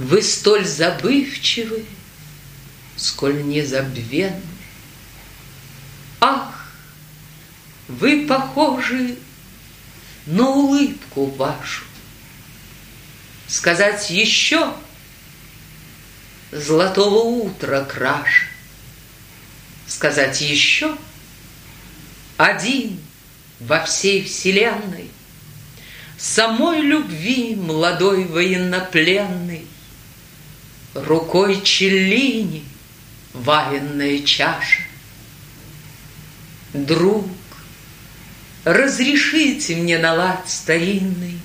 Вы столь забывчивы, сколь незабвенны. Ах, вы похожи на улыбку вашу. Сказать еще золотого утра краша. Сказать еще один во всей вселенной Самой любви молодой военнопленный Рукой Челлини валенная чаша. Друг, разрешите мне на лад старинный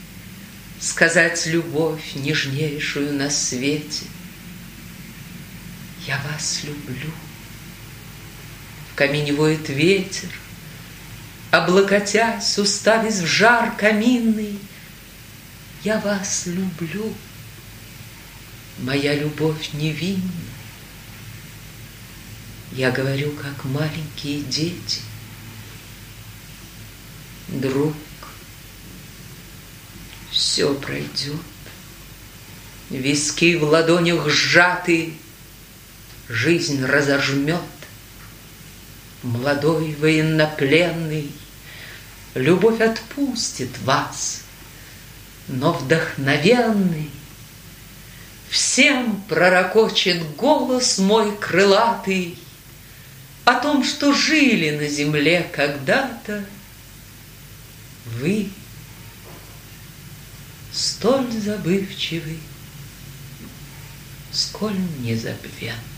Сказать любовь нежнейшую на свете. Я вас люблю. В камине воет ветер, Облокотясь, уставясь в жар каминный, Я вас люблю, моя любовь невинна. Я говорю, как маленькие дети. Друг, все пройдет. Виски в ладонях сжаты, Жизнь разожмет. Молодой военнопленный, Любовь отпустит вас, Но вдохновенный Всем пророкочет голос мой крылатый О том, что жили на земле когда-то Вы столь забывчивый, сколь незабвенный.